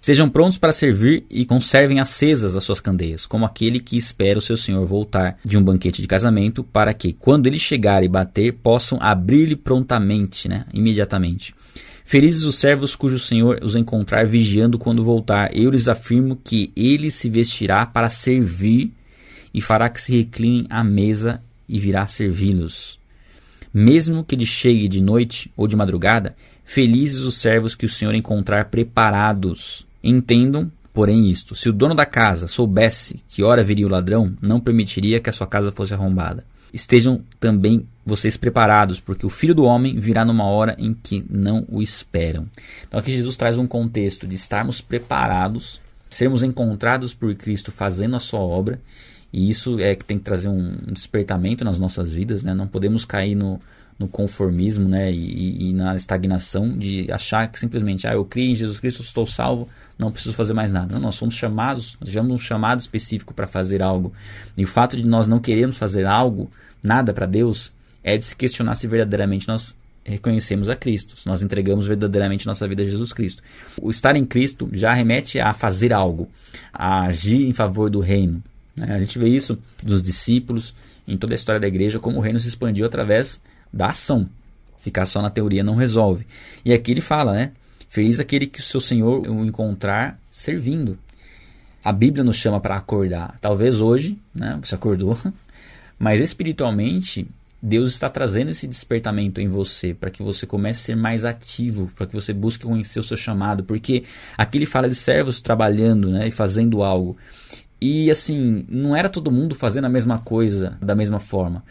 Sejam prontos para servir e conservem acesas as suas candeias, como aquele que espera o seu senhor voltar de um banquete de casamento, para que, quando ele chegar e bater, possam abrir-lhe prontamente, né, imediatamente. Felizes os servos cujo senhor os encontrar vigiando quando voltar. Eu lhes afirmo que ele se vestirá para servir e fará que se reclinem à mesa e virá servi-los. Mesmo que ele chegue de noite ou de madrugada, felizes os servos que o senhor encontrar preparados Entendam, porém, isto: se o dono da casa soubesse que hora viria o ladrão, não permitiria que a sua casa fosse arrombada. Estejam também vocês preparados, porque o filho do homem virá numa hora em que não o esperam. Então aqui Jesus traz um contexto de estarmos preparados, sermos encontrados por Cristo fazendo a sua obra, e isso é que tem que trazer um despertamento nas nossas vidas, né? Não podemos cair no, no conformismo, né? E, e, na estagnação de achar que simplesmente, ah, eu criei em Jesus Cristo, estou salvo, não preciso fazer mais nada. Não, nós somos chamados, nós tivemos um chamado específico para fazer algo. E o fato de nós não queremos fazer algo, nada para Deus, é de se questionar se verdadeiramente nós reconhecemos a Cristo, se nós entregamos verdadeiramente nossa vida a Jesus Cristo. O estar em Cristo já remete a fazer algo, a agir em favor do reino. Né? A gente vê isso dos discípulos, em toda a história da igreja, como o reino se expandiu através da ação. Ficar só na teoria não resolve. E aqui ele fala, né? Feliz aquele que o seu Senhor o encontrar servindo. A Bíblia nos chama para acordar. Talvez hoje, né, você acordou, mas espiritualmente Deus está trazendo esse despertamento em você para que você comece a ser mais ativo, para que você busque conhecer o seu chamado, porque aqui ele fala de servos trabalhando, né, e fazendo algo. E assim, não era todo mundo fazendo a mesma coisa da mesma forma.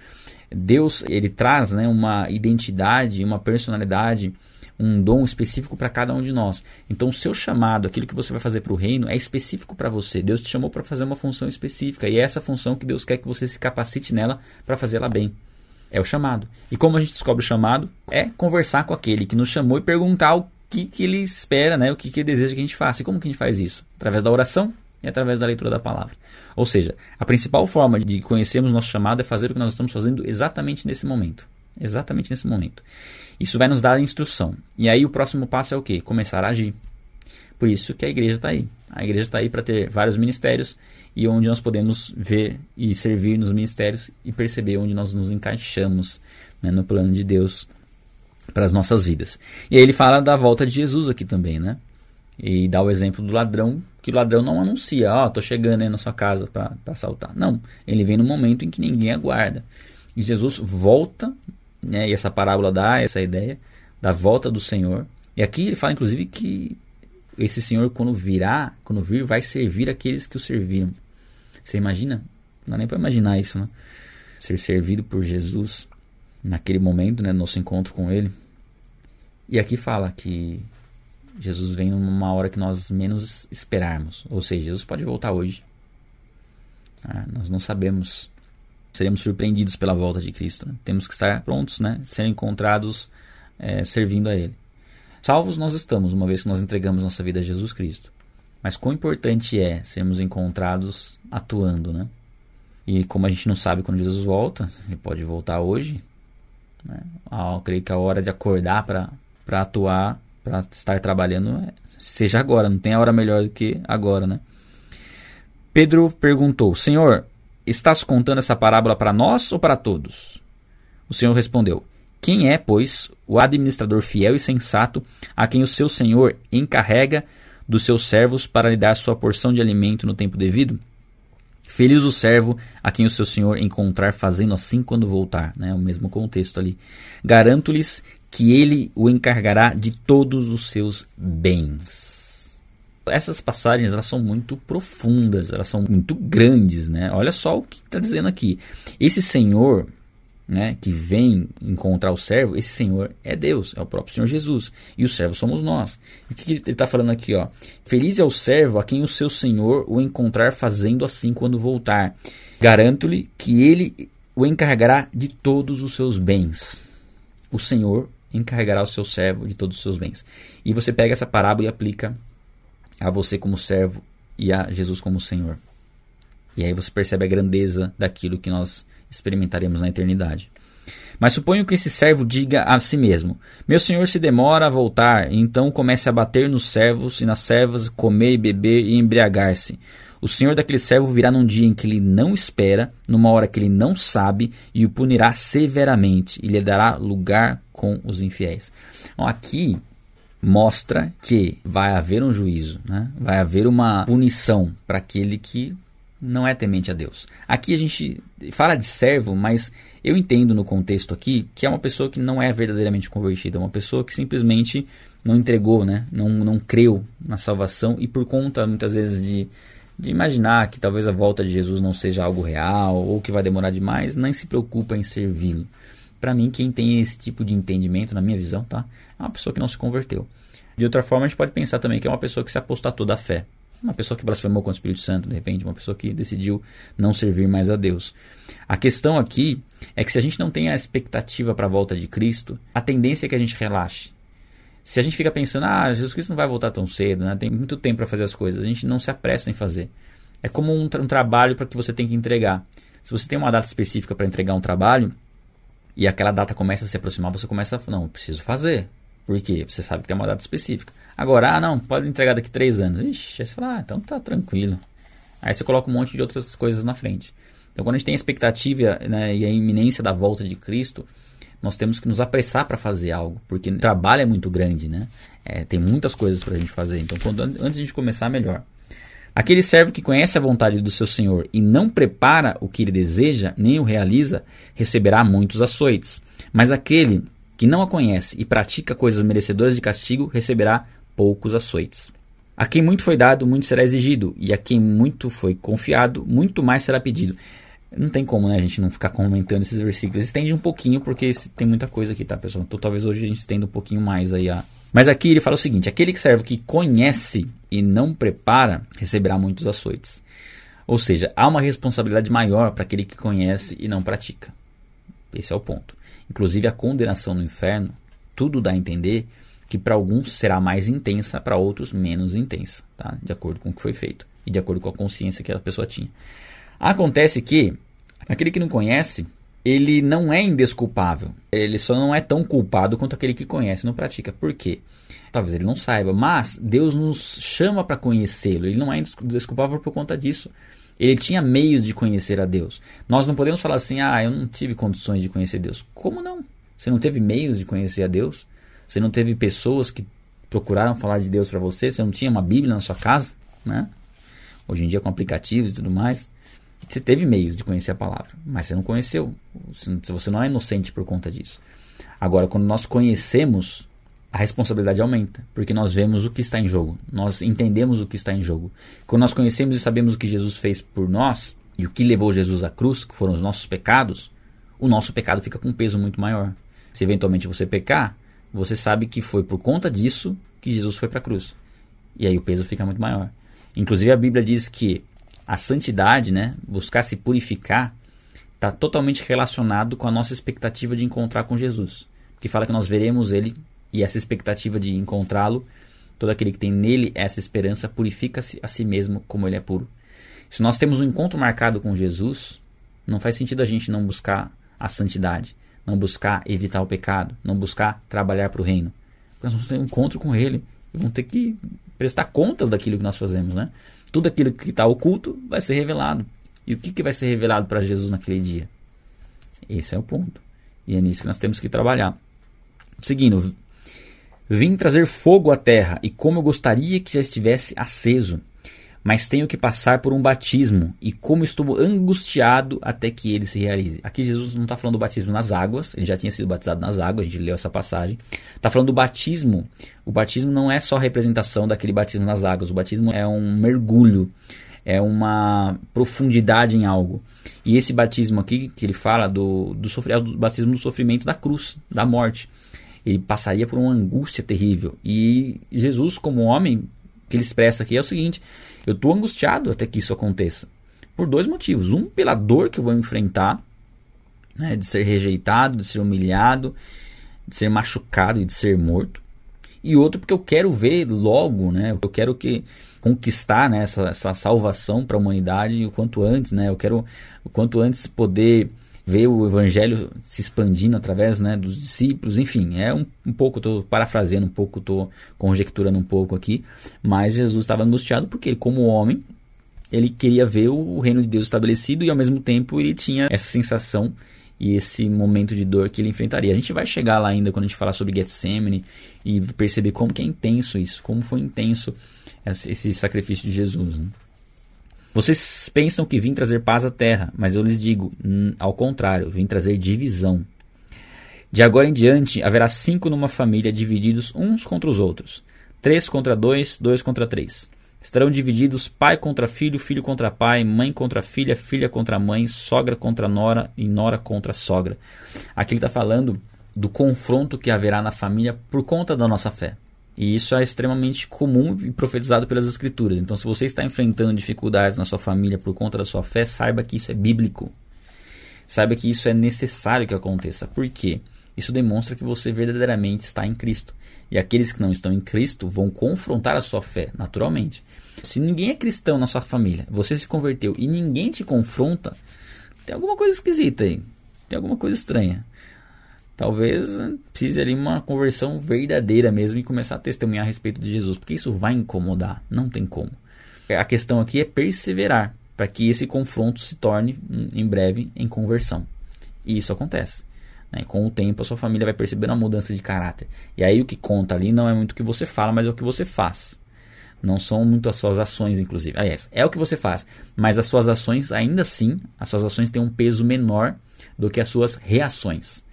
Deus, ele traz, né, uma identidade, uma personalidade um dom específico para cada um de nós. Então, o seu chamado, aquilo que você vai fazer para o reino, é específico para você. Deus te chamou para fazer uma função específica e é essa função que Deus quer que você se capacite nela para fazê-la bem. É o chamado. E como a gente descobre o chamado? É conversar com aquele que nos chamou e perguntar o que, que ele espera, né? o que, que ele deseja que a gente faça. E como que a gente faz isso? Através da oração e através da leitura da palavra. Ou seja, a principal forma de conhecermos nosso chamado é fazer o que nós estamos fazendo exatamente nesse momento. Exatamente nesse momento. Isso vai nos dar a instrução. E aí o próximo passo é o quê? Começar a agir. Por isso que a igreja está aí. A igreja está aí para ter vários ministérios e onde nós podemos ver e servir nos ministérios e perceber onde nós nos encaixamos né, no plano de Deus para as nossas vidas. E aí ele fala da volta de Jesus aqui também, né? E dá o exemplo do ladrão, que o ladrão não anuncia, ó, oh, tô chegando aí na sua casa para assaltar. Não, ele vem no momento em que ninguém aguarda. E Jesus volta né? E essa parábola dá essa ideia da volta do Senhor. E aqui ele fala, inclusive, que esse Senhor, quando virá, quando vir, vai servir aqueles que o serviram. Você imagina? Não dá nem para imaginar isso, né? Ser servido por Jesus naquele momento, né? Nosso encontro com Ele. E aqui fala que Jesus vem numa hora que nós menos esperarmos. Ou seja, Jesus pode voltar hoje. Ah, nós não sabemos seremos surpreendidos pela volta de Cristo. Né? Temos que estar prontos, né? ser encontrados é, servindo a Ele. Salvos nós estamos, uma vez que nós entregamos nossa vida a Jesus Cristo. Mas quão importante é sermos encontrados atuando, né? E como a gente não sabe quando Jesus volta, ele pode voltar hoje. Né? Ah, eu creio que a hora de acordar para atuar, para estar trabalhando, é, seja agora. Não tem hora melhor do que agora, né? Pedro perguntou: Senhor, Estás contando essa parábola para nós ou para todos? O Senhor respondeu: Quem é, pois, o administrador fiel e sensato a quem o seu senhor encarrega dos seus servos para lhe dar sua porção de alimento no tempo devido? Feliz o servo a quem o seu senhor encontrar fazendo assim quando voltar. Né? O mesmo contexto ali. Garanto-lhes que ele o encarregará de todos os seus bens essas passagens elas são muito profundas, elas são muito grandes, né? Olha só o que está dizendo aqui. Esse Senhor, né, que vem encontrar o servo, esse Senhor é Deus, é o próprio Senhor Jesus, e o servo somos nós. E o que ele está falando aqui, ó? Feliz é o servo a quem o seu Senhor o encontrar fazendo assim quando voltar. Garanto-lhe que ele o encarregará de todos os seus bens. O Senhor encarregará o seu servo de todos os seus bens. E você pega essa parábola e aplica a você como servo e a Jesus como Senhor. E aí você percebe a grandeza daquilo que nós experimentaremos na eternidade. Mas suponho que esse servo diga a si mesmo: Meu senhor se demora a voltar, então comece a bater nos servos e nas servas, comer e beber e embriagar-se. O senhor daquele servo virá num dia em que ele não espera, numa hora que ele não sabe, e o punirá severamente, e lhe dará lugar com os infiéis. Então, aqui mostra que vai haver um juízo, né? vai haver uma punição para aquele que não é temente a Deus. Aqui a gente fala de servo, mas eu entendo no contexto aqui que é uma pessoa que não é verdadeiramente convertida, é uma pessoa que simplesmente não entregou, né? não, não creu na salvação e por conta muitas vezes de, de imaginar que talvez a volta de Jesus não seja algo real ou que vai demorar demais, nem se preocupa em servi-lo. Para mim, quem tem esse tipo de entendimento, na minha visão, tá? é uma pessoa que não se converteu. De outra forma, a gente pode pensar também que é uma pessoa que se apostatou da fé. Uma pessoa que blasfemou contra o Espírito Santo, de repente, uma pessoa que decidiu não servir mais a Deus. A questão aqui é que se a gente não tem a expectativa para a volta de Cristo, a tendência é que a gente relaxe. Se a gente fica pensando, ah, Jesus Cristo não vai voltar tão cedo, né? tem muito tempo para fazer as coisas, a gente não se apressa em fazer. É como um, tra um trabalho para que você tem que entregar. Se você tem uma data específica para entregar um trabalho e aquela data começa a se aproximar, você começa a, não, preciso fazer. Por quê? Você sabe que tem uma data específica. Agora, ah, não, pode entregar daqui três anos. Ixi, aí você fala, ah, então tá tranquilo. Aí você coloca um monte de outras coisas na frente. Então, quando a gente tem a expectativa né, e a iminência da volta de Cristo, nós temos que nos apressar para fazer algo, porque o trabalho é muito grande, né? É, tem muitas coisas para a gente fazer. Então, quando, antes de a gente começar, melhor. Aquele servo que conhece a vontade do seu senhor e não prepara o que ele deseja, nem o realiza, receberá muitos açoites. Mas aquele que não a conhece e pratica coisas merecedoras de castigo, receberá poucos açoites. A quem muito foi dado, muito será exigido, e a quem muito foi confiado, muito mais será pedido. Não tem como, né, a gente não ficar comentando esses versículos. Estende um pouquinho, porque tem muita coisa aqui, tá, pessoal? Então talvez hoje a gente estenda um pouquinho mais aí a. Mas aqui ele fala o seguinte: aquele que serve que conhece e não prepara, receberá muitos açoites. Ou seja, há uma responsabilidade maior para aquele que conhece e não pratica. Esse é o ponto. Inclusive a condenação no inferno, tudo dá a entender que para alguns será mais intensa, para outros menos intensa, tá? de acordo com o que foi feito e de acordo com a consciência que a pessoa tinha. Acontece que aquele que não conhece, ele não é indesculpável, ele só não é tão culpado quanto aquele que conhece e não pratica. Por quê? Talvez ele não saiba, mas Deus nos chama para conhecê-lo, ele não é indesculpável por conta disso. Ele tinha meios de conhecer a Deus. Nós não podemos falar assim, ah, eu não tive condições de conhecer Deus. Como não? Você não teve meios de conhecer a Deus? Você não teve pessoas que procuraram falar de Deus para você? Você não tinha uma Bíblia na sua casa, né? Hoje em dia com aplicativos e tudo mais, você teve meios de conhecer a palavra, mas você não conheceu. Você não é inocente por conta disso. Agora, quando nós conhecemos, a responsabilidade aumenta, porque nós vemos o que está em jogo, nós entendemos o que está em jogo. Quando nós conhecemos e sabemos o que Jesus fez por nós e o que levou Jesus à cruz, que foram os nossos pecados, o nosso pecado fica com um peso muito maior. Se eventualmente você pecar, você sabe que foi por conta disso que Jesus foi para a cruz. E aí o peso fica muito maior. Inclusive a Bíblia diz que a santidade, né, buscar se purificar, está totalmente relacionado com a nossa expectativa de encontrar com Jesus. Que fala que nós veremos Ele e essa expectativa de encontrá-lo, todo aquele que tem nele essa esperança purifica-se a si mesmo como Ele é puro. Se nós temos um encontro marcado com Jesus, não faz sentido a gente não buscar a santidade não buscar evitar o pecado, não buscar trabalhar para o reino. Nós vamos ter um encontro com Ele e vamos ter que prestar contas daquilo que nós fazemos, né? Tudo aquilo que está oculto vai ser revelado. E o que, que vai ser revelado para Jesus naquele dia? Esse é o ponto. E é nisso que nós temos que trabalhar. Seguindo, vim trazer fogo à terra, e como eu gostaria que já estivesse aceso mas tenho que passar por um batismo, e como estou angustiado até que ele se realize. Aqui Jesus não está falando do batismo nas águas, ele já tinha sido batizado nas águas, a gente leu essa passagem. Está falando do batismo. O batismo não é só a representação daquele batismo nas águas, o batismo é um mergulho, é uma profundidade em algo. E esse batismo aqui, que ele fala do, do, sofr, é do batismo do sofrimento da cruz, da morte. Ele passaria por uma angústia terrível. E Jesus, como homem, que ele expressa aqui é o seguinte: eu estou angustiado até que isso aconteça. Por dois motivos. Um, pela dor que eu vou enfrentar, né, de ser rejeitado, de ser humilhado, de ser machucado e de ser morto. e outro porque eu quero ver logo, né? Eu quero que conquistar né, essa, essa salvação para a humanidade o quanto antes, né? Eu quero o quanto antes poder ver o evangelho se expandindo através né, dos discípulos, enfim, é um, um pouco, estou parafraseando um pouco, estou conjecturando um pouco aqui, mas Jesus estava angustiado porque ele, como homem, ele queria ver o reino de Deus estabelecido e ao mesmo tempo ele tinha essa sensação e esse momento de dor que ele enfrentaria. A gente vai chegar lá ainda quando a gente falar sobre Getsemane e perceber como que é intenso isso, como foi intenso esse sacrifício de Jesus. Né? Vocês pensam que vim trazer paz à terra, mas eu lhes digo, ao contrário, vim trazer divisão. De agora em diante haverá cinco numa família divididos uns contra os outros, três contra dois, dois contra três. Estarão divididos pai contra filho, filho contra pai, mãe contra filha, filha contra mãe, sogra contra nora e nora contra sogra. Aqui ele está falando do confronto que haverá na família por conta da nossa fé. E isso é extremamente comum e profetizado pelas Escrituras. Então, se você está enfrentando dificuldades na sua família por conta da sua fé, saiba que isso é bíblico. Saiba que isso é necessário que aconteça. Por quê? Isso demonstra que você verdadeiramente está em Cristo. E aqueles que não estão em Cristo vão confrontar a sua fé, naturalmente. Se ninguém é cristão na sua família, você se converteu e ninguém te confronta, tem alguma coisa esquisita aí. Tem alguma coisa estranha. Talvez precise ali uma conversão verdadeira mesmo e começar a testemunhar a respeito de Jesus, porque isso vai incomodar, não tem como. A questão aqui é perseverar para que esse confronto se torne em breve em conversão. E isso acontece. Né? Com o tempo, a sua família vai perceber uma mudança de caráter. E aí o que conta ali não é muito o que você fala, mas é o que você faz. Não são muito as suas ações, inclusive. Aliás, é o que você faz. Mas as suas ações, ainda assim, as suas ações têm um peso menor do que as suas reações.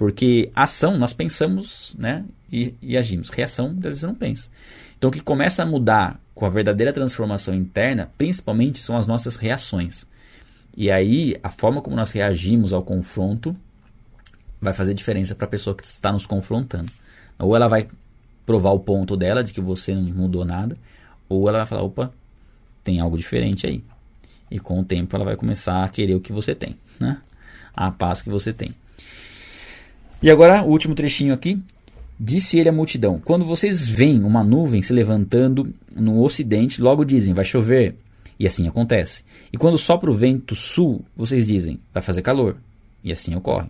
Porque ação, nós pensamos né, e, e agimos. Reação, às vezes você não pensa. Então, o que começa a mudar com a verdadeira transformação interna, principalmente, são as nossas reações. E aí, a forma como nós reagimos ao confronto vai fazer diferença para a pessoa que está nos confrontando. Ou ela vai provar o ponto dela de que você não mudou nada, ou ela vai falar, opa, tem algo diferente aí. E com o tempo ela vai começar a querer o que você tem, né? A paz que você tem. E agora, o último trechinho aqui. Disse ele à multidão: Quando vocês veem uma nuvem se levantando no ocidente, logo dizem, vai chover. E assim acontece. E quando sopra o vento sul, vocês dizem, vai fazer calor. E assim ocorre.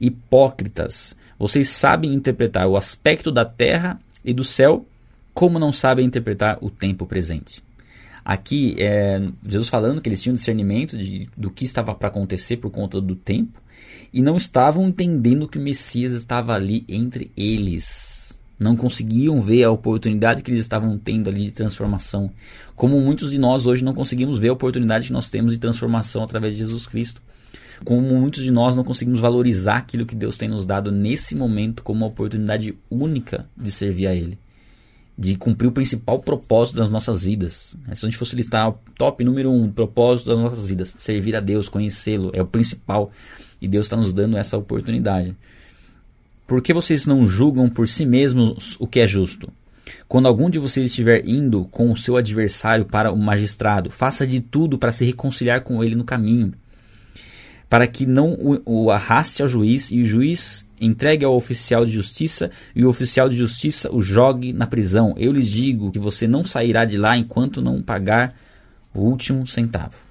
Hipócritas, vocês sabem interpretar o aspecto da terra e do céu, como não sabem interpretar o tempo presente. Aqui, é, Jesus falando que eles tinham discernimento de, do que estava para acontecer por conta do tempo e não estavam entendendo que o Messias estava ali entre eles. Não conseguiam ver a oportunidade que eles estavam tendo ali de transformação. Como muitos de nós hoje não conseguimos ver a oportunidade que nós temos de transformação através de Jesus Cristo como muitos de nós não conseguimos valorizar aquilo que Deus tem nos dado nesse momento como uma oportunidade única de servir a Ele, de cumprir o principal propósito das nossas vidas. Se a gente fosse listar o top número um, propósito das nossas vidas, servir a Deus, conhecê-lo, é o principal. E Deus está nos dando essa oportunidade. Por que vocês não julgam por si mesmos o que é justo? Quando algum de vocês estiver indo com o seu adversário para o magistrado, faça de tudo para se reconciliar com ele no caminho para que não o, arraste ao juiz e o juiz entregue ao oficial de justiça e o oficial de justiça o jogue na prisão. Eu lhes digo que você não sairá de lá enquanto não pagar o último centavo.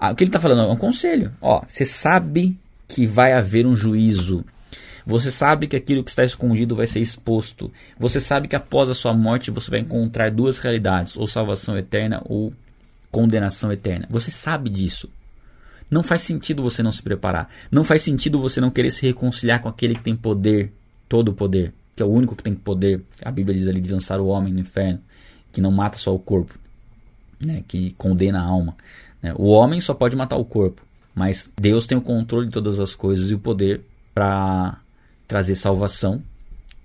Ah, o que ele está falando é um conselho. Ó, você sabe que vai haver um juízo. Você sabe que aquilo que está escondido vai ser exposto. Você sabe que após a sua morte você vai encontrar duas realidades: ou salvação eterna ou condenação eterna. Você sabe disso. Não faz sentido você não se preparar. Não faz sentido você não querer se reconciliar com aquele que tem poder, todo o poder, que é o único que tem poder. A Bíblia diz ali de lançar o homem no inferno, que não mata só o corpo, né, que condena a alma. Né? O homem só pode matar o corpo, mas Deus tem o controle de todas as coisas e o poder para trazer salvação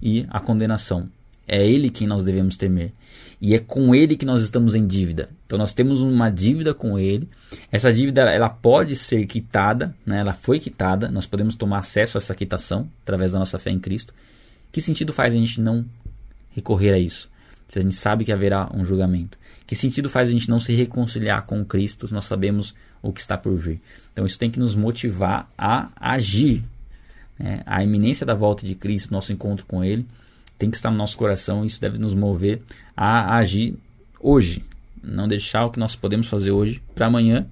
e a condenação. É Ele quem nós devemos temer. E é com Ele que nós estamos em dívida. Então nós temos uma dívida com Ele. Essa dívida ela pode ser quitada, né? ela foi quitada. Nós podemos tomar acesso a essa quitação através da nossa fé em Cristo. Que sentido faz a gente não recorrer a isso? Se a gente sabe que haverá um julgamento. Que sentido faz a gente não se reconciliar com Cristo se nós sabemos o que está por vir? Então isso tem que nos motivar a agir. Né? A iminência da volta de Cristo, nosso encontro com Ele, tem que estar no nosso coração, isso deve nos mover a agir hoje, não deixar o que nós podemos fazer hoje para amanhã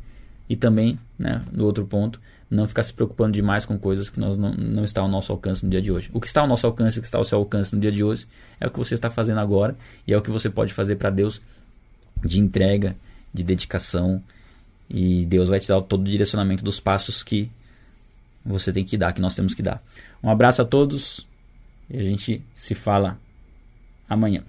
e também, né, no outro ponto, não ficar se preocupando demais com coisas que nós não, não está ao nosso alcance no dia de hoje. O que está ao nosso alcance, o que está ao seu alcance no dia de hoje, é o que você está fazendo agora e é o que você pode fazer para Deus de entrega, de dedicação e Deus vai te dar todo o direcionamento dos passos que você tem que dar, que nós temos que dar. Um abraço a todos e a gente se fala amanhã.